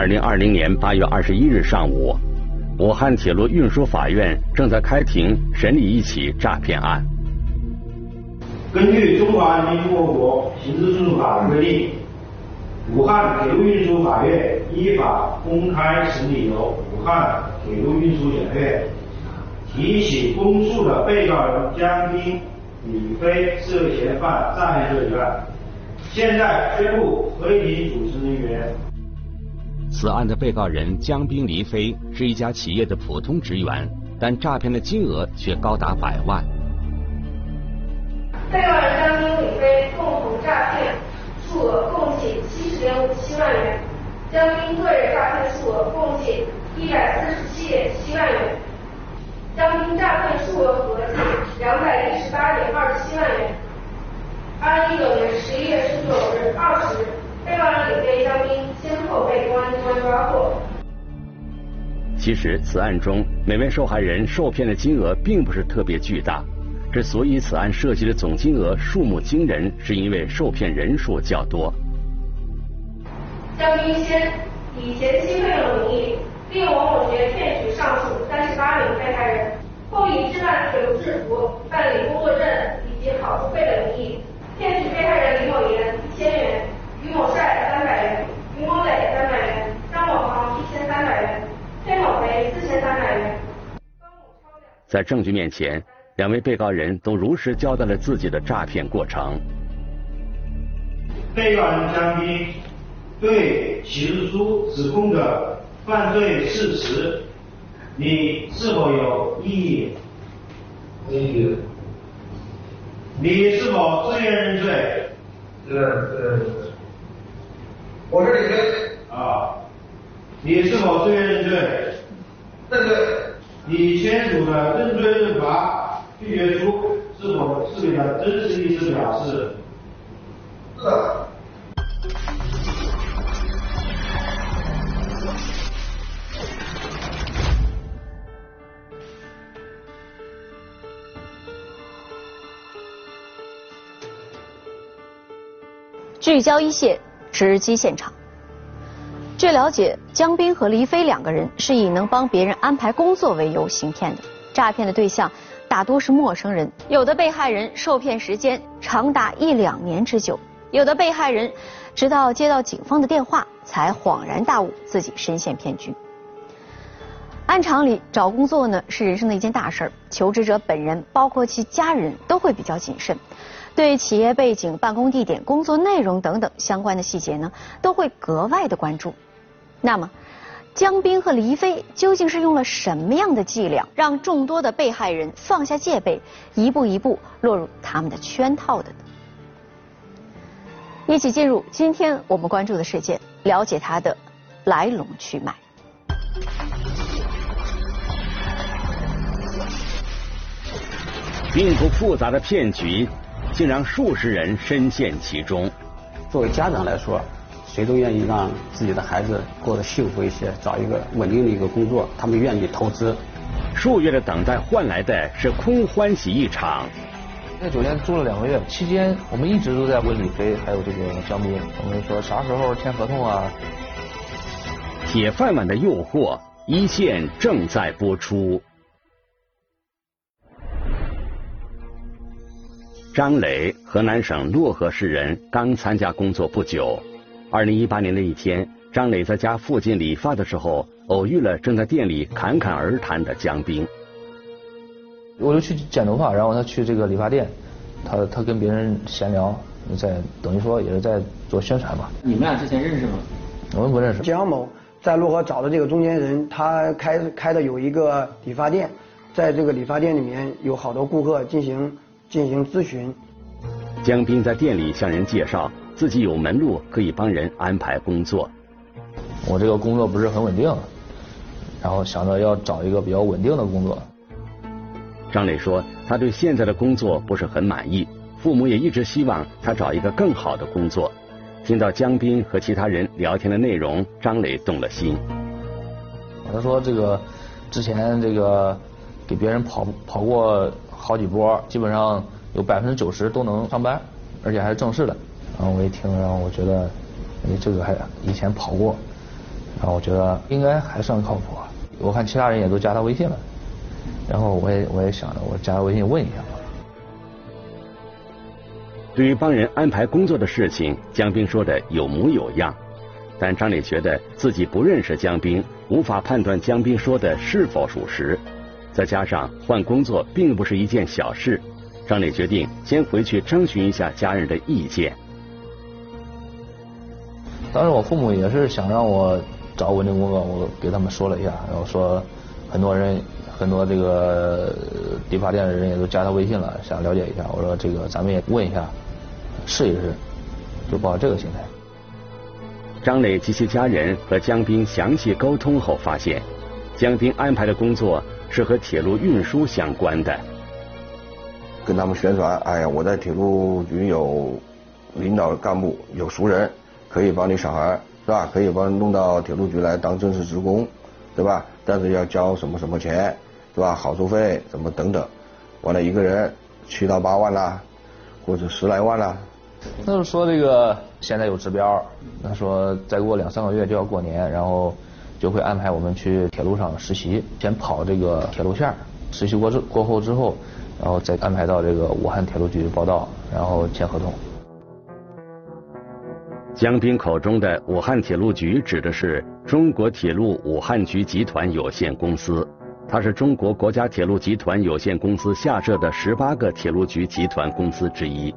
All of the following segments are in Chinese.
二零二零年八月二十一日上午，武汉铁路运输法院正在开庭审理一起诈骗案。根据《中华人民共和国刑事诉讼法》的规定，武汉铁路运输法院依法公开审理由武汉铁路运输检察院提起公诉的被告人江斌、李飞涉嫌犯诈骗罪一案。现在宣布合议庭主持人员。此案的被告人江斌、黎飞是一家企业的普通职员，但诈骗的金额却高达百万。被告人江斌、李飞共同诈骗数额共计七十点五七万元，江斌个人诈骗数额共计一百四十七点七万元，江斌诈骗数额合计两百一十八点二七万元。二零一九年十一月十九日二时，被告人李飞、江斌先后被公安机关抓获。其实，此案中每位受害人受骗的金额并不是特别巨大。之所以此案涉及的总金额数目惊人，是因为受骗人数较多。江斌先以前期费用名义，利用某某学骗取上述三十八名被害人，后以置办铁路制服、办理工作证以及好处费的名义。骗取被害人李某言一千元，于某帅三百元，于某磊三百元，张某航一千三百元，崔某飞四千三百元。在证据面前，两位被告人都如实交代了自己的诈骗过程。被告人张斌对起诉书指控的犯罪事实，你是否有异议？异议。你是否自愿认罪？自愿自愿认罪。我是李飞。啊，你是否自愿认罪？认罪。你签署的认罪认罚拒绝书是否是你的真实意思表示？是的。聚焦一线，直击现场。据了解，江斌和黎飞两个人是以能帮别人安排工作为由行骗的，诈骗的对象大多是陌生人，有的被害人受骗时间长达一两年之久，有的被害人直到接到警方的电话才恍然大悟自己深陷骗局。按常理，找工作呢是人生的一件大事儿，求职者本人包括其家人都会比较谨慎。对企业背景、办公地点、工作内容等等相关的细节呢，都会格外的关注。那么，江斌和黎飞究竟是用了什么样的伎俩，让众多的被害人放下戒备，一步一步落入他们的圈套的呢？一起进入今天我们关注的事件，了解它的来龙去脉。并不复杂的骗局。竟让数十人深陷其中。作为家长来说，谁都愿意让自己的孩子过得幸福一些，找一个稳定的一个工作，他们愿意投资。数月的等待换来的是空欢喜一场。在酒店住了两个月，期间我们一直都在问李飞还有这个江斌，我们说啥时候签合同啊？铁饭碗的诱惑，一线正在播出。张磊，河南省漯河市人，刚参加工作不久。二零一八年的一天，张磊在家附近理发的时候，偶遇了正在店里侃侃而谈的江斌。我就去剪头发，然后他去这个理发店，他他跟别人闲聊，在等于说也是在做宣传吧。你们俩之前认识吗？我们不认识。江某在漯河找的这个中间人，他开开的有一个理发店，在这个理发店里面有好多顾客进行。进行咨询。江斌在店里向人介绍自己有门路，可以帮人安排工作。我这个工作不是很稳定，然后想着要找一个比较稳定的工作。张磊说，他对现在的工作不是很满意，父母也一直希望他找一个更好的工作。听到江斌和其他人聊天的内容，张磊动了心。他说：“这个之前这个给别人跑跑过。”好几波，基本上有百分之九十都能上班，而且还是正式的。然后我一听，然后我觉得，哎，这个还以前跑过，然后我觉得应该还算靠谱。我看其他人也都加他微信了，然后我也我也想着我加他微信问一下。对于帮人安排工作的事情，江斌说的有模有样，但张磊觉得自己不认识江斌，无法判断江斌说的是否属实。再加上换工作并不是一件小事，张磊决定先回去征询一下家人的意见。当时我父母也是想让我。找稳定工作，我给他们说了一下，然后说很多人很多这个理发店的人也都加他微信了，想了解一下。我说这个咱们也问一下，试一试，就抱这个心态。张磊及其家人和江斌详细沟通后发现，江斌安排的工作是和铁路运输相关的。跟他们宣传，哎呀，我在铁路局有领导干部，有熟人，可以帮你小孩。是吧？可以帮弄到铁路局来当正式职工，对吧？但是要交什么什么钱，对吧？好处费什么等等，完了一个人七到八万啦，或者十来万啦。那就说这个现在有指标，他说再过两三个月就要过年，然后就会安排我们去铁路上实习，先跑这个铁路线，实习过之过后之后，然后再安排到这个武汉铁路局报道，然后签合同。江斌口中的武汉铁路局指的是中国铁路武汉局集团有限公司，它是中国国家铁路集团有限公司下设的十八个铁路局集团公司之一。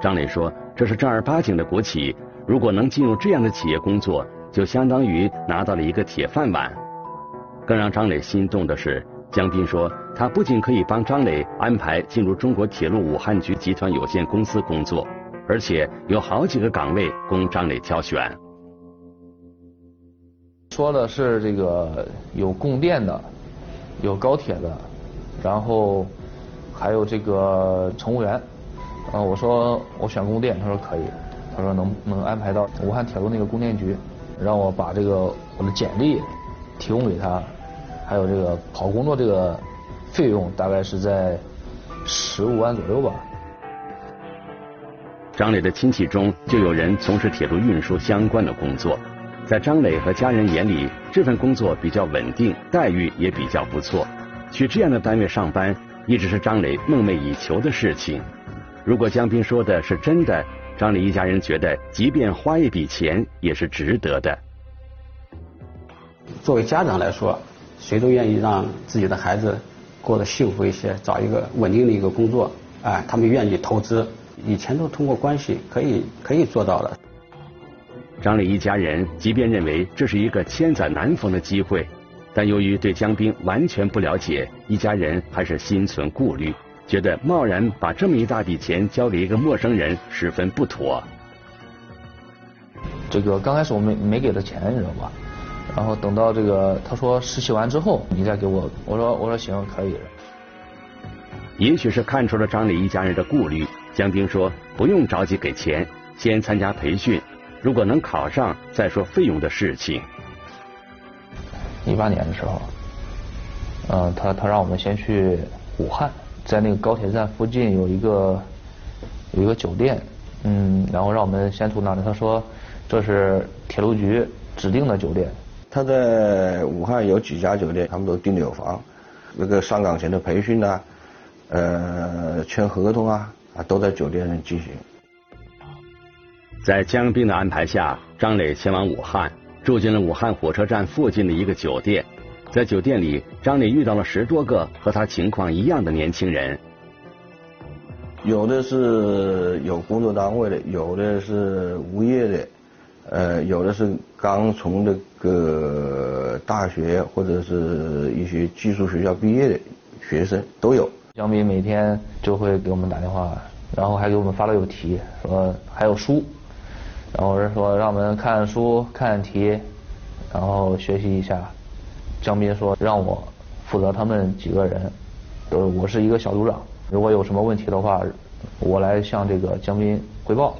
张磊说：“这是正儿八经的国企，如果能进入这样的企业工作，就相当于拿到了一个铁饭碗。”更让张磊心动的是，江斌说他不仅可以帮张磊安排进入中国铁路武汉局集团有限公司工作。而且有好几个岗位供张磊挑选。说的是这个有供电的，有高铁的，然后还有这个乘务员。啊，我说我选供电，他说可以，他说能能安排到武汉铁路那个供电局，让我把这个我的简历提供给他，还有这个跑工作这个费用大概是在十五万左右吧。张磊的亲戚中就有人从事铁路运输相关的工作，在张磊和家人眼里，这份工作比较稳定，待遇也比较不错。去这样的单位上班，一直是张磊梦寐以求的事情。如果江斌说的是真的，张磊一家人觉得，即便花一笔钱也是值得的。作为家长来说，谁都愿意让自己的孩子过得幸福一些，找一个稳定的一个工作，哎，他们愿意投资。以前都通过关系可以可以做到的。张磊一家人即便认为这是一个千载难逢的机会，但由于对江斌完全不了解，一家人还是心存顾虑，觉得贸然把这么一大笔钱交给一个陌生人十分不妥。这个刚开始我没没给他钱，你知道吧？然后等到这个他说实习完之后，你再给我，我说我说行可以。也许是看出了张磊一家人的顾虑。江兵说：“不用着急给钱，先参加培训，如果能考上，再说费用的事情。”一八年的时候，嗯，他他让我们先去武汉，在那个高铁站附近有一个有一个酒店，嗯，然后让我们先住那里。他说这是铁路局指定的酒店。他在武汉有几家酒店，他们都订的有房。那个上岗前的培训呢，呃，签合同啊。啊，都在酒店进行。在江斌的安排下，张磊前往武汉，住进了武汉火车站附近的一个酒店。在酒店里，张磊遇到了十多个和他情况一样的年轻人。有的是有工作单位的，有的是无业的，呃，有的是刚从这个大学或者是一些技术学校毕业的学生都有。江斌每天就会给我们打电话，然后还给我们发了有题，说还有书，然后是说让我们看书、看题，然后学习一下。江斌说让我负责他们几个人，呃，我是一个小组长，如果有什么问题的话，我来向这个江斌汇报。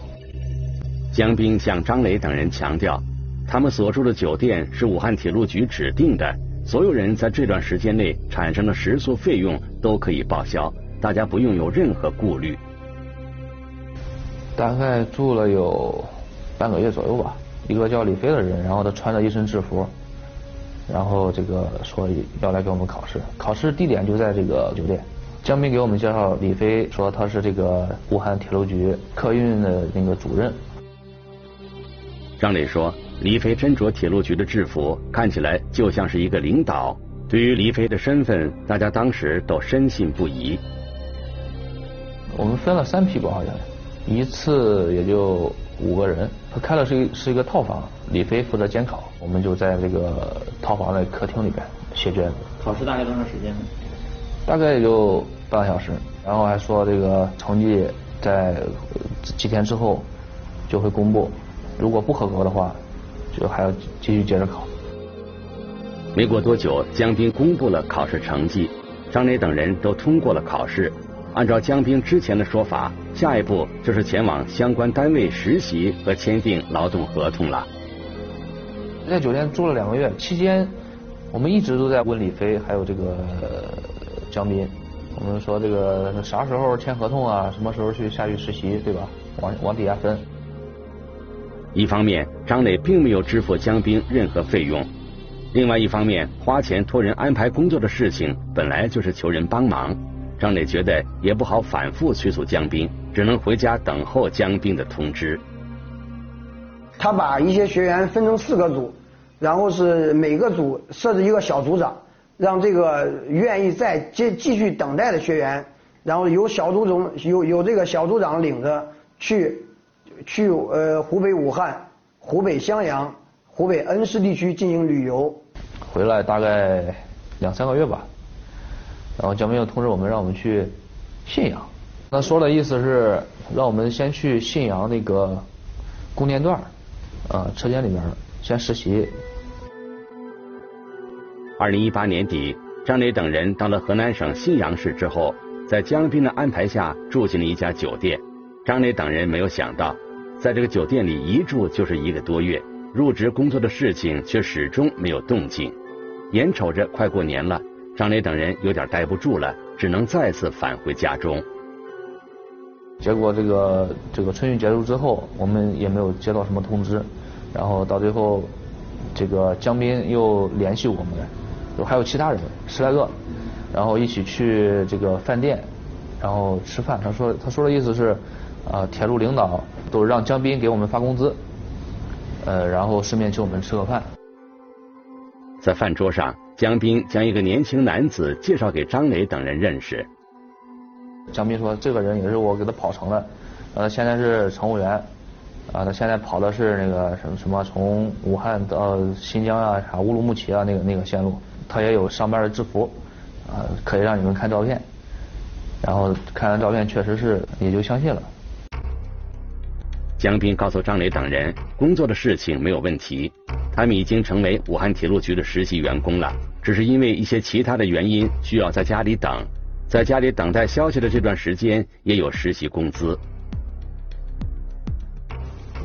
江斌向张磊等人强调，他们所住的酒店是武汉铁路局指定的。所有人在这段时间内产生的食宿费用都可以报销，大家不用有任何顾虑。大概住了有半个月左右吧，一个叫李飞的人，然后他穿着一身制服，然后这个说要来给我们考试，考试地点就在这个酒店。江斌给我们介绍，李飞说他是这个武汉铁路局客运的那个主任。张磊说，李飞身着铁路局的制服，看起来就像是一个领导。对于李飞的身份，大家当时都深信不疑。我们分了三批吧，好像一次也就五个人。他开的是一是一个套房，李飞负责监考，我们就在这个套房的客厅里边写卷子。考试大概多长时间呢？大概也就半个小时，然后还说这个成绩在几天之后就会公布，如果不合格的话，就还要继续接着考。没过多久，江斌公布了考试成绩，张磊等人都通过了考试。按照江斌之前的说法，下一步就是前往相关单位实习和签订劳动合同了。在酒店住了两个月，期间我们一直都在问李飞，还有这个江斌，我们说这个啥时候签合同啊？什么时候去下去实习，对吧？往往底下分。一方面，张磊并没有支付江斌任何费用；另外一方面，花钱托人安排工作的事情本来就是求人帮忙。张磊觉得也不好反复催促江斌，只能回家等候江斌的通知。他把一些学员分成四个组，然后是每个组设置一个小组长，让这个愿意再继继续等待的学员，然后由小组长由由这个小组长领着去去呃湖北武汉、湖北襄阳、湖北恩施地区进行旅游。回来大概两三个月吧。然后江斌又通知我们，让我们去信阳。那说的意思是让我们先去信阳那个供电段呃车间里面先实习。二零一八年底，张磊等人到了河南省信阳市之后，在江斌的安排下住进了一家酒店。张磊等人没有想到，在这个酒店里一住就是一个多月，入职工作的事情却始终没有动静。眼瞅着快过年了。张磊等人有点待不住了，只能再次返回家中。结果这个这个春运结束之后，我们也没有接到什么通知。然后到最后，这个江斌又联系我们，就还有其他人十来个，然后一起去这个饭店，然后吃饭。他说他说的意思是，啊，铁路领导都让江斌给我们发工资，呃，然后顺便请我们吃个饭。在饭桌上。江斌将一个年轻男子介绍给张磊等人认识。江斌说：“这个人也是我给他跑成的，呃，现在是乘务员，啊，他现在跑的是那个什么什么从武汉到新疆啊，啥乌鲁木齐啊那个那个线路，他也有上班的制服，啊，可以让你们看照片。然后看完照片，确实是也就相信了。”江斌告诉张磊等人，工作的事情没有问题，他们已经成为武汉铁路局的实习员工了。只是因为一些其他的原因，需要在家里等，在家里等待消息的这段时间，也有实习工资。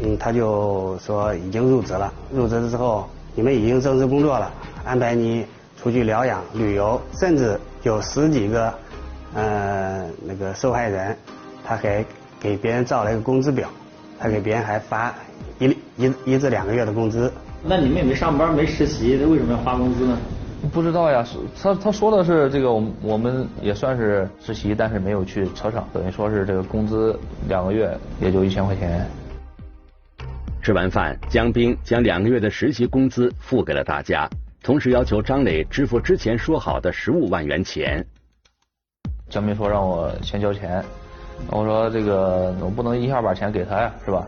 嗯，他就说已经入职了，入职之后，你们已经正式工作了，安排你出去疗养、旅游，甚至有十几个，呃，那个受害人，他还给别人造了一个工资表，他给别人还发一一一至两个月的工资。那你们也没上班，没实习，那为什么要发工资呢？不知道呀，他他说的是这个，我我们也算是实习，但是没有去车上，等于说是这个工资两个月也就一千块钱。吃完饭，江斌将两个月的实习工资付给了大家，同时要求张磊支付之前说好的十五万元钱。江斌说让我先交钱，我说这个我不能一下把钱给他呀，是吧？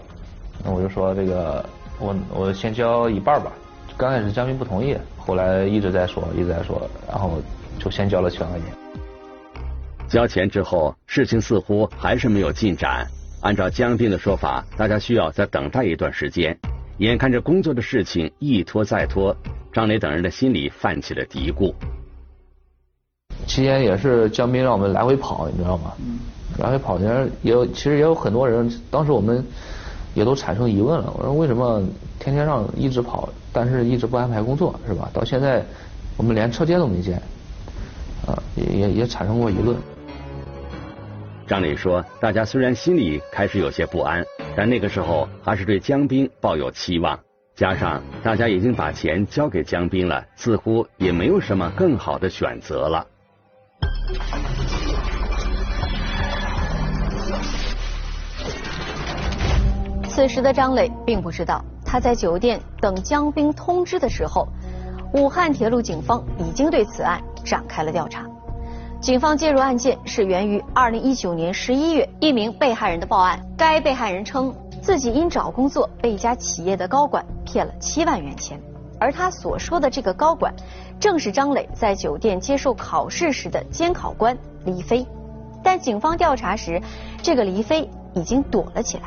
那我就说这个我我先交一半吧。刚开始江斌不同意。后来一直在说，一直在说，然后就先交了七万块钱。交钱之后，事情似乎还是没有进展。按照江斌的说法，大家需要再等待一段时间。眼看着工作的事情一拖再拖，张磊等人的心里泛起了嘀咕。期间也是江斌让我们来回跑，你知道吗？来回跑，其实也有，其实也有很多人，当时我们也都产生疑问了。我说为什么天天让一直跑？但是一直不安排工作，是吧？到现在我们连车间都没见，啊，也也也产生过疑论。张磊说：“大家虽然心里开始有些不安，但那个时候还是对江斌抱有期望。加上大家已经把钱交给江斌了，似乎也没有什么更好的选择了。此时的张磊并不知道，他在酒店等江斌通知的时候，武汉铁路警方已经对此案展开了调查。警方介入案件是源于2019年11月一名被害人的报案。该被害人称自己因找工作被一家企业的高管骗了七万元钱，而他所说的这个高管，正是张磊在酒店接受考试时的监考官黎飞。但警方调查时，这个黎飞已经躲了起来。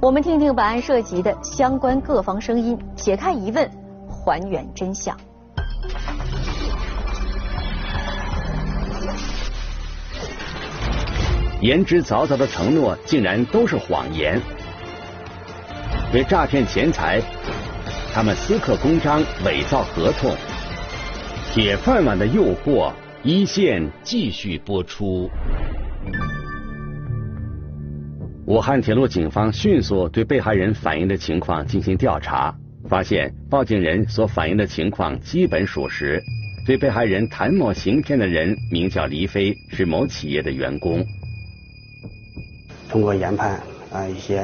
我们听听本案涉及的相关各方声音，解开疑问，还原真相。言之凿凿的承诺，竟然都是谎言。为诈骗钱财，他们私刻公章、伪造合同。铁饭碗的诱惑，一线继续播出。武汉铁路警方迅速对被害人反映的情况进行调查，发现报警人所反映的情况基本属实。对被害人谭某行骗的人名叫黎飞，是某企业的员工。通过研判啊一些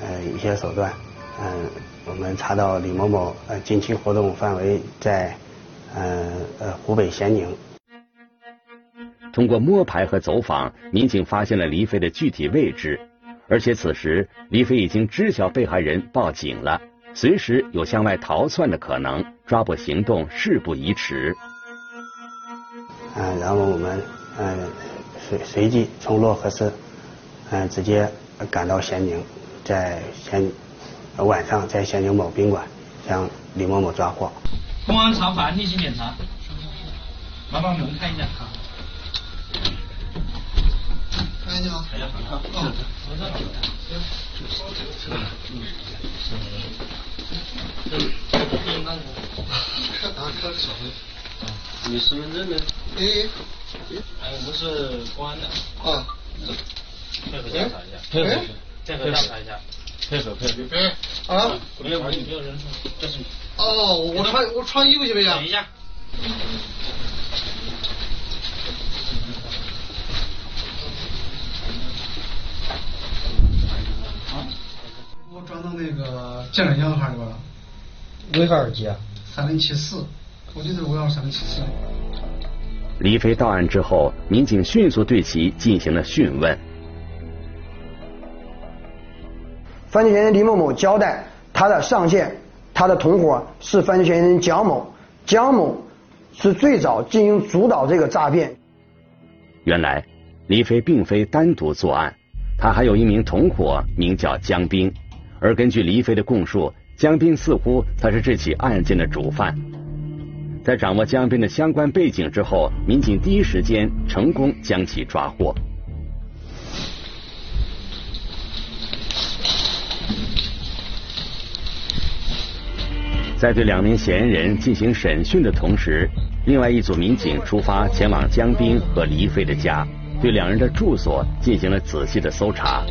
呃一些手段，嗯，我们查到李某某呃近期活动范围在呃呃湖北咸宁。通过摸排和走访，民警发现了黎飞的具体位置。而且此时，李飞已经知晓被害人报警了，随时有向外逃窜的可能，抓捕行动事不宜迟。嗯，然后我们嗯随随即从漯河市嗯直接赶到咸宁，在咸晚上在咸宁某宾馆将李某某抓获。公安查房例行检查，麻烦我们看一下。哎，你好。哎呀，好。嗯。我这。嗯。嗯。看打卡小费。你身份证呢？哎。哎，我们是公安的。啊。配合调查一下。配合。配合调查一下。配合配合。哎。啊。没有没有没有人数，这是。哦，我穿我穿衣服行不行？等一下。我装到那个健脸箱号里边了。尾号几啊？三零七四，我记得尾号三零七四。黎飞到案之后，民警迅速对其进行了讯问。犯罪嫌疑人李某某交代，他的上线，他的同伙是犯罪嫌疑人蒋某，蒋某是最早进行主导这个诈骗。原来，李飞并非单独作案，他还有一名同伙，名叫江斌。而根据黎飞的供述，江斌似乎才是这起案件的主犯。在掌握江斌的相关背景之后，民警第一时间成功将其抓获。在对两名嫌疑人进行审讯的同时，另外一组民警出发前往江斌和黎飞的家，对两人的住所进行了仔细的搜查。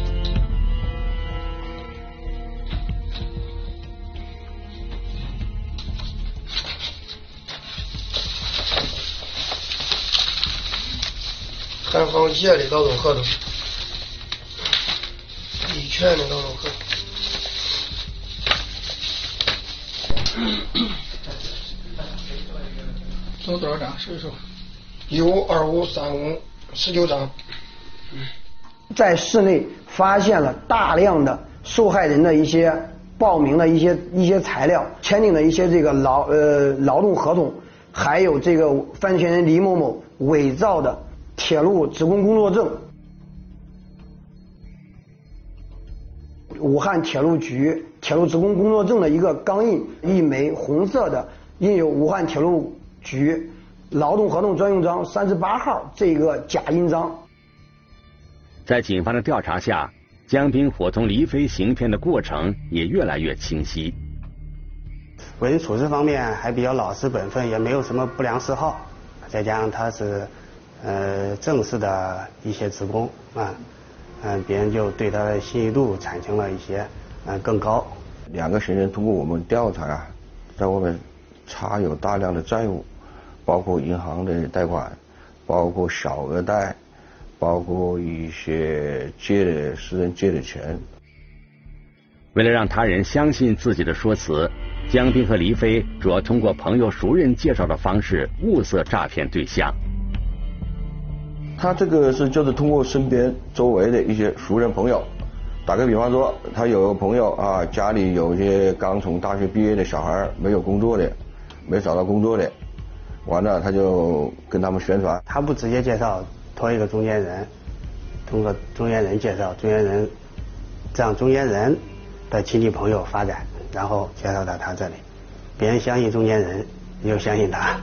汉方界的劳动合同，一拳的劳动合同。有多少张？数一数。一五二五三五十九张。在室内发现了大量的受害人的一些报名的一些一些材料，签订的一些这个劳呃劳动合同，还有这个犯罪嫌疑人李某某伪造的。铁路职工工作证，武汉铁路局铁路职工工作证的一个钢印，一枚红色的印有武汉铁路局劳动合同专用章三十八号这个假印章。在警方的调查下，江斌伙同黎飞行骗的过程也越来越清晰。为人处事方面还比较老实本分，也没有什么不良嗜好，再加上他是。呃，正式的一些职工啊，嗯，别人就对他的信誉度产生了一些嗯更高。两个嫌疑人通过我们调查啊，在外面查有大量的债务，包括银行的贷款，包括小额贷，包括一些借的私人借的钱。为了让他人相信自己的说辞，江斌和黎飞主要通过朋友、熟人介绍的方式物色诈骗对象。他这个是就是通过身边周围的一些熟人朋友，打个比方说，他有个朋友啊，家里有些刚从大学毕业的小孩没有工作的，没找到工作的，完了他就跟他们宣传。他不直接介绍，托一个中间人，通过中间人介绍，中间人让中间人的亲戚朋友发展，然后介绍到他这里，别人相信中间人，你就相信他。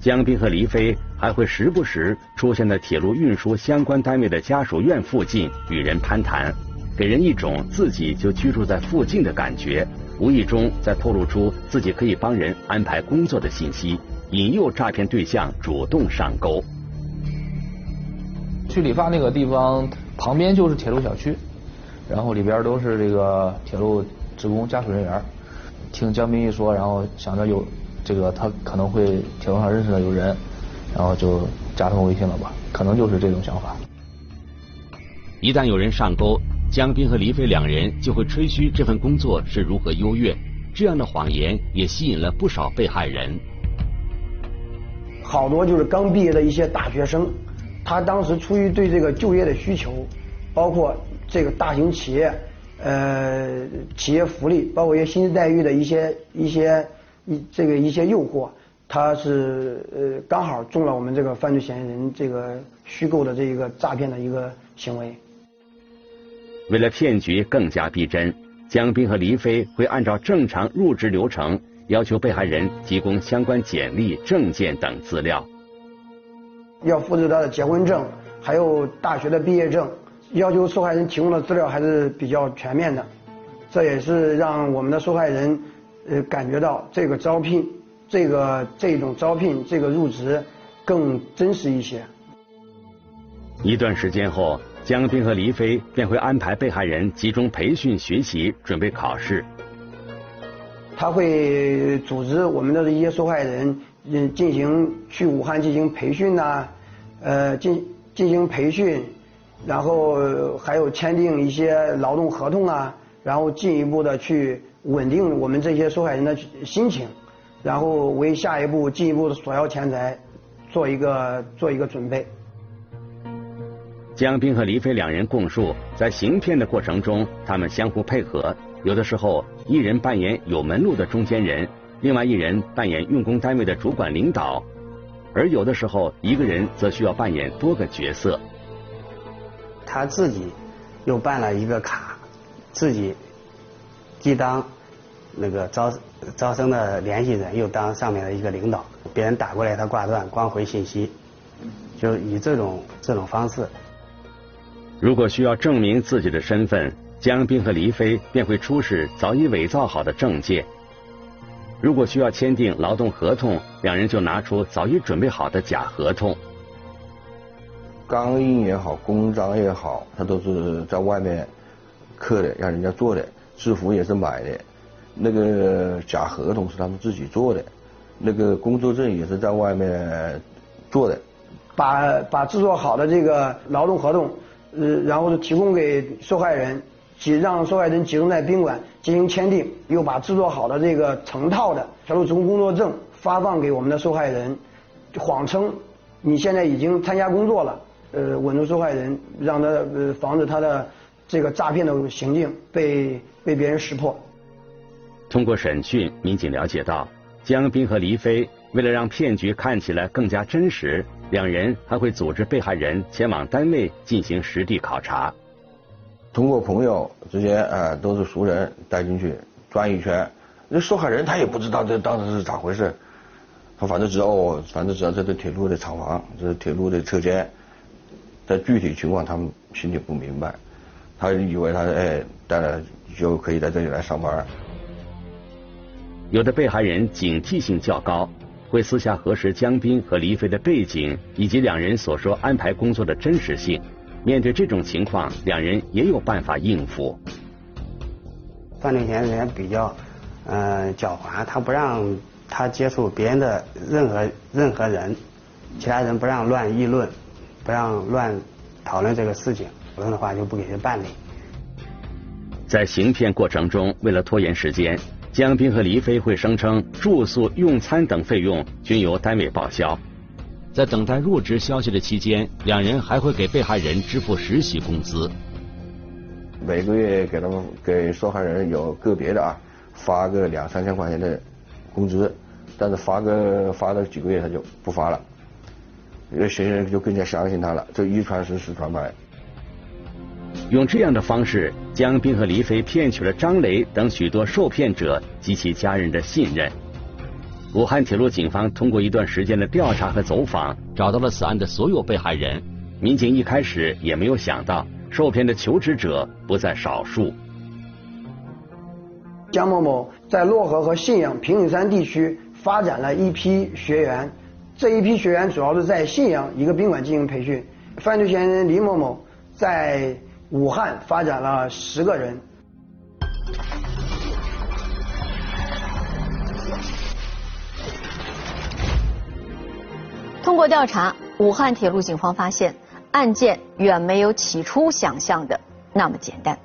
江斌和黎飞还会时不时出现在铁路运输相关单位的家属院附近与人攀谈，给人一种自己就居住在附近的感觉，无意中在透露出自己可以帮人安排工作的信息，引诱诈骗对象主动上钩。去理发那个地方旁边就是铁路小区，然后里边都是这个铁路职工家属人员。听江斌一说，然后想着有。这个他可能会铁路上认识的有人，然后就加他们微信了吧？可能就是这种想法。一旦有人上钩，江斌和黎飞两人就会吹嘘这份工作是如何优越，这样的谎言也吸引了不少被害人。好多就是刚毕业的一些大学生，他当时出于对这个就业的需求，包括这个大型企业，呃，企业福利，包括一些薪资待遇的一些一些。一这个一些诱惑，他是呃刚好中了我们这个犯罪嫌疑人这个虚构的这一个诈骗的一个行为。为了骗局更加逼真，江斌和黎飞会按照正常入职流程，要求被害人提供相关简历、证件等资料。要复制他的结婚证，还有大学的毕业证，要求受害人提供的资料还是比较全面的。这也是让我们的受害人。呃，感觉到这个招聘，这个这种招聘，这个入职更真实一些。一段时间后，江斌和黎飞便会安排被害人集中培训学习，准备考试。他会组织我们的一些受害人，嗯，进行去武汉进行培训呐，呃，进进行培训，然后还有签订一些劳动合同啊，然后进一步的去。稳定我们这些受害人的心情，然后为下一步进一步的索要钱财做一个做一个准备。江斌和黎飞两人供述，在行骗的过程中，他们相互配合，有的时候一人扮演有门路的中间人，另外一人扮演用工单位的主管领导，而有的时候一个人则需要扮演多个角色。他自己又办了一个卡，自己。既当那个招招生的联系人，又当上面的一个领导，别人打过来他挂断，光回信息，就以这种这种方式。如果需要证明自己的身份，江斌和黎飞便会出示早已伪造好的证件；如果需要签订劳动合同，两人就拿出早已准备好的假合同。钢印也好，公章也好，他都是在外面刻的，让人家做的。制服也是买的，那个假合同是他们自己做的，那个工作证也是在外面做的。把把制作好的这个劳动合同，呃，然后提供给受害人，集让受害人集中在宾馆进行签订，又把制作好的这个成套的铁路职工工作证发放给我们的受害人，谎称你现在已经参加工作了，呃，稳住受害人，让他呃防止他的。这个诈骗的行径被被别人识破。通过审讯，民警了解到，江斌和黎飞为了让骗局看起来更加真实，两人还会组织被害人前往单位进行实地考察。通过朋友之间，呃，都是熟人带进去转一圈，那受害人他也不知道这当时是咋回事，他反正知道哦，反正知道这是铁路的厂房，这是铁路的车间，但具体情况他们心里不明白。他以为他哎，带了就可以在这里来上班。有的被害人警惕性较高，会私下核实江斌和黎飞的背景以及两人所说安排工作的真实性。面对这种情况，两人也有办法应付。犯罪嫌疑人比较呃狡猾，他不让他接触别人的任何任何人，其他人不让乱议论，不让乱讨论这个事情，否则的话就不给人办理。在行骗过程中，为了拖延时间，江斌和黎飞会声称住宿、用餐等费用均由单位报销。在等待入职消息的期间，两人还会给被害人支付实习工资。每个月给他们给受害人有个别的啊发个两三千块钱的工资，但是发个发了几个月他就不发了，因为嫌疑人就更加相信他了，就一传十十传百。用这样的方式，江斌和黎飞骗取了张雷等许多受骗者及其家人的信任。武汉铁路警方通过一段时间的调查和走访，找到了此案的所有被害人。民警一开始也没有想到，受骗的求职者不在少数。江某某在漯河和信阳、平顶山地区发展了一批学员，这一批学员主要是在信阳一个宾馆进行培训。犯罪嫌疑人李某某在武汉发展了十个人。通过调查，武汉铁路警方发现，案件远没有起初想象的那么简单。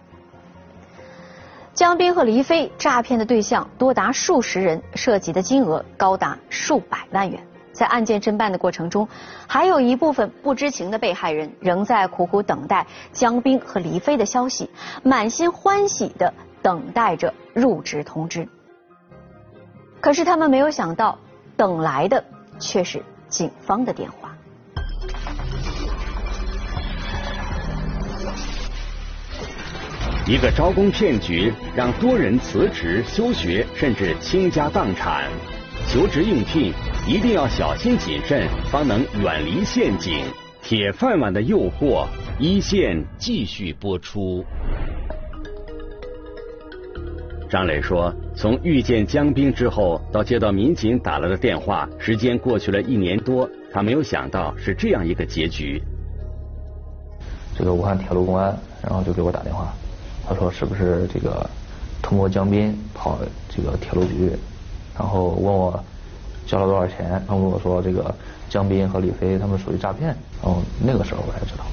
江斌和黎飞诈骗的对象多达数十人，涉及的金额高达数百万元。在案件侦办的过程中，还有一部分不知情的被害人仍在苦苦等待江斌和黎飞的消息，满心欢喜的等待着入职通知。可是他们没有想到，等来的却是警方的电话。一个招工骗局让多人辞职、休学，甚至倾家荡产。求职应聘。一定要小心谨慎，方能远离陷阱。铁饭碗的诱惑，一线继续播出。张磊说：“从遇见江兵之后，到接到民警打来的电话，时间过去了一年多，他没有想到是这样一个结局。”这个武汉铁路公安，然后就给我打电话，他说：“是不是这个通过江斌跑这个铁路局，然后问我。”交了多少钱？他跟我说这个江斌和李飞他们属于诈骗，然后那个时候我才知道。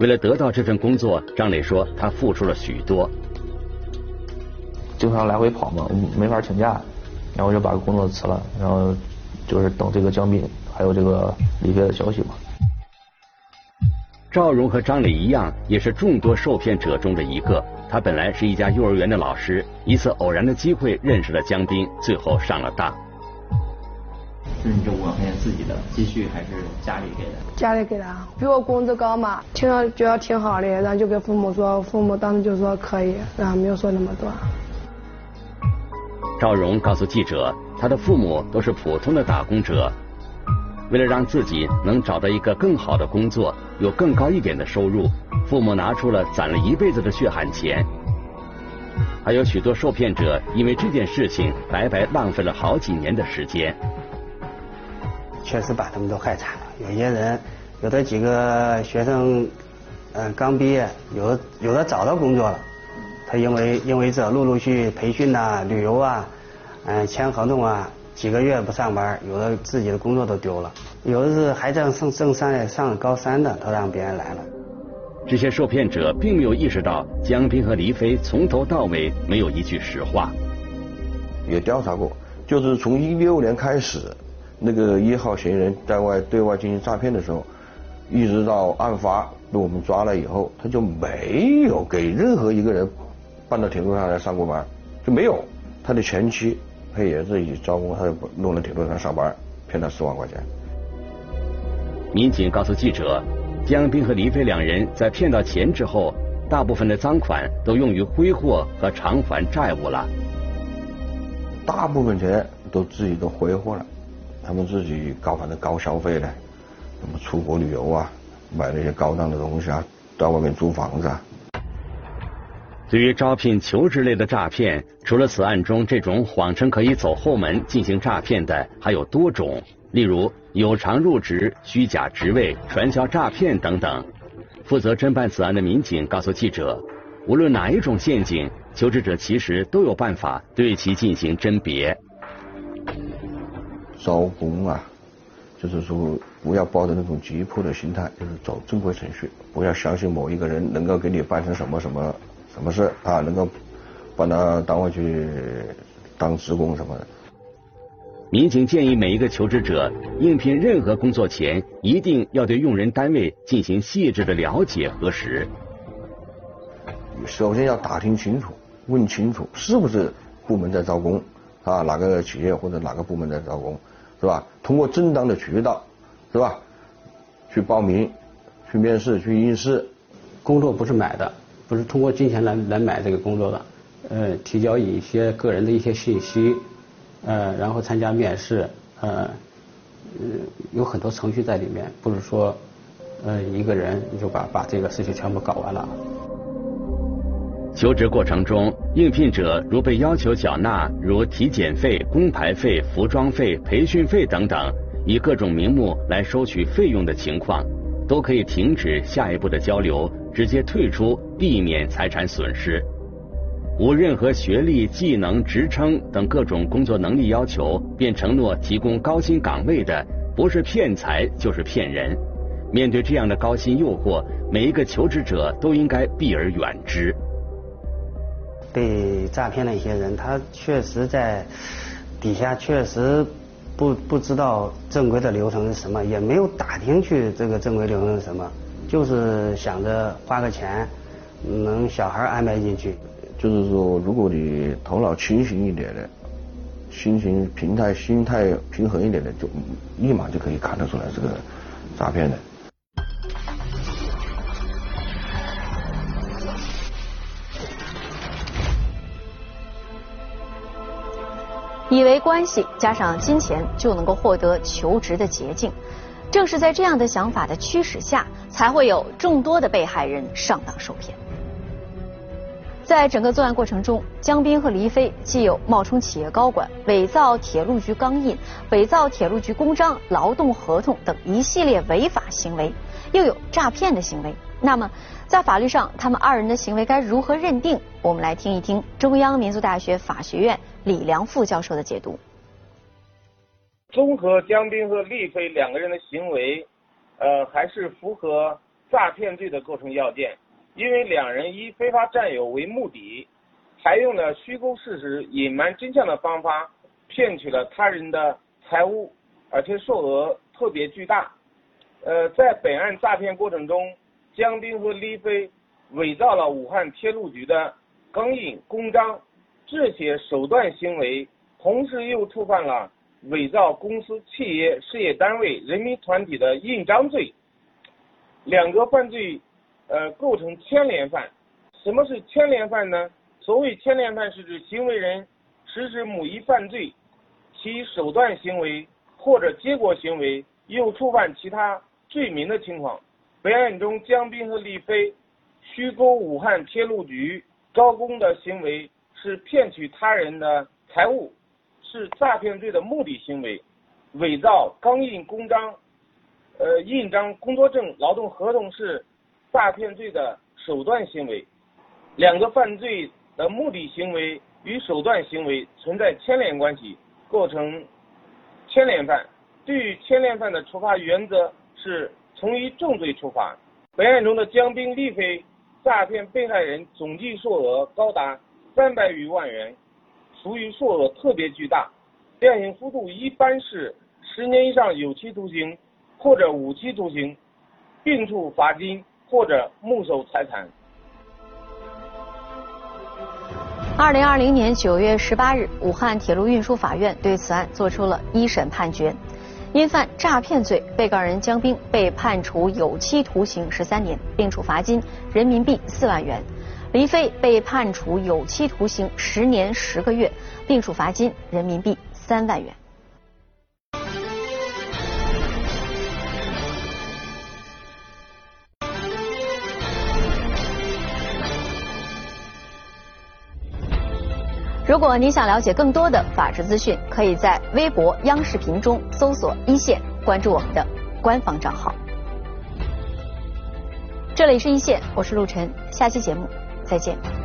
为了得到这份工作，张磊说他付出了许多，经常来回跑嘛，没法请假，然后就把工作辞了，然后就是等这个江斌还有这个李飞的消息嘛。赵荣和张磊一样，也是众多受骗者中的一个。他本来是一家幼儿园的老师，一次偶然的机会认识了江斌，最后上了当。是你这五万块钱自己的积蓄还是家里给的？家里给的，比我工资高嘛，听了觉得挺好的，然后就跟父母说，父母当时就说可以，然后没有说那么多。赵荣告诉记者，他的父母都是普通的打工者，为了让自己能找到一个更好的工作，有更高一点的收入，父母拿出了攒了一辈子的血汗钱。还有许多受骗者因为这件事情白白浪费了好几年的时间。确实把他们都害惨了。有些人，有的几个学生，嗯，刚毕业，有的有的找到工作了，他因为因为这陆陆续培训呐、旅游啊，嗯，签合同啊，几个月不上班，有的自己的工作都丢了。有的是还正正正上上高三的，都让别人来了。这些受骗者并没有意识到，江斌和黎飞从头到尾没有一句实话。也调查过，就是从一六年开始。那个一号嫌疑人在外对外进行诈骗的时候，一直到案发被我们抓了以后，他就没有给任何一个人搬到铁路上来上过班，就没有。他的前妻，他也是以招工，他就弄到铁路上上班，骗他十万块钱。民警告诉记者，江斌和黎飞两人在骗到钱之后，大部分的赃款都用于挥霍和偿还债务了。大部分钱都自己都挥霍了。他们自己搞反正高消费的，什么出国旅游啊，买那些高档的东西啊，到外面租房子。啊。对于招聘求职类的诈骗，除了此案中这种谎称可以走后门进行诈骗的，还有多种，例如有偿入职、虚假职位、传销诈骗等等。负责侦办此案的民警告诉记者，无论哪一种陷阱，求职者其实都有办法对其进行甄别。招工啊，就是说不要抱着那种急迫的心态，就是走正规程序，不要相信某一个人能够给你办成什么什么什么事啊，能够把他单位去当职工什么的。民警建议每一个求职者应聘任何工作前，一定要对用人单位进行细致的了解核实。首先要打听清楚，问清楚是不是部门在招工啊，哪个企业或者哪个部门在招工，是吧？通过正当的渠道，是吧？去报名、去面试、去应试。工作不是买的，不是通过金钱来来买这个工作的。呃，提交一些个人的一些信息。呃，然后参加面试，呃，有很多程序在里面，不是说呃一个人就把把这个事情全部搞完了。求职过程中，应聘者如被要求缴纳如体检费、工牌费、服装费、培训费等等，以各种名目来收取费用的情况，都可以停止下一步的交流，直接退出，避免财产损失。无任何学历、技能、职称等各种工作能力要求，便承诺提供高薪岗位的，不是骗财就是骗人。面对这样的高薪诱惑，每一个求职者都应该避而远之。被诈骗的一些人，他确实在底下确实不不知道正规的流程是什么，也没有打听去这个正规流程是什么，就是想着花个钱能小孩安排进去。就是说，如果你头脑清醒一点的，心情平态、心态平衡一点的，就立马就可以看得出来这个诈骗的。以为关系加上金钱就能够获得求职的捷径，正是在这样的想法的驱使下，才会有众多的被害人上当受骗。在整个作案过程中，江斌和黎飞既有冒充企业高管、伪造铁路局钢印、伪造铁路局公章、劳动合同等一系列违法行为，又有诈骗的行为。那么，在法律上，他们二人的行为该如何认定？我们来听一听中央民族大学法学院李良富教授的解读。综合江斌和丽飞两个人的行为，呃，还是符合诈骗罪的构成要件。因为两人以非法占有为目的，采用了虚构事实、隐瞒真相的方法，骗取了他人的财物，而且数额特别巨大。呃，在本案诈骗过程中，江斌和李飞伪造了武汉铁路局的钢印、公章，这些手段行为，同时又触犯了伪造公司、企业、事业单位、人民团体的印章罪，两个犯罪。呃，构成牵连犯。什么是牵连犯呢？所谓牵连犯，是指行为人实施某一犯罪，其手段行为或者结果行为又触犯其他罪名的情况。本案中，江斌和李飞虚构武汉铁路局招工的行为是骗取他人的财物，是诈骗罪的目的行为。伪造钢印、公章、呃印章、工作证、劳动合同是。诈骗罪的手段行为，两个犯罪的目的行为与手段行为存在牵连关系，构成牵连犯。对于牵连犯的处罚原则是从一重罪处罚。本案中的江斌、李飞诈骗被害人总计数额高达三百余万元，属于数额特别巨大，量刑幅度一般是十年以上有期徒刑或者无期徒刑，并处罚金。或者没收财产。二零二零年九月十八日，武汉铁路运输法院对此案作出了一审判决。因犯诈骗罪，被告人江兵被判处有期徒刑十三年，并处罚金人民币四万元；黎飞被判处有期徒刑十年十个月，并处罚金人民币三万元。如果您想了解更多的法治资讯，可以在微博、央视频中搜索“一线”，关注我们的官方账号。这里是一线，我是陆晨，下期节目。再见。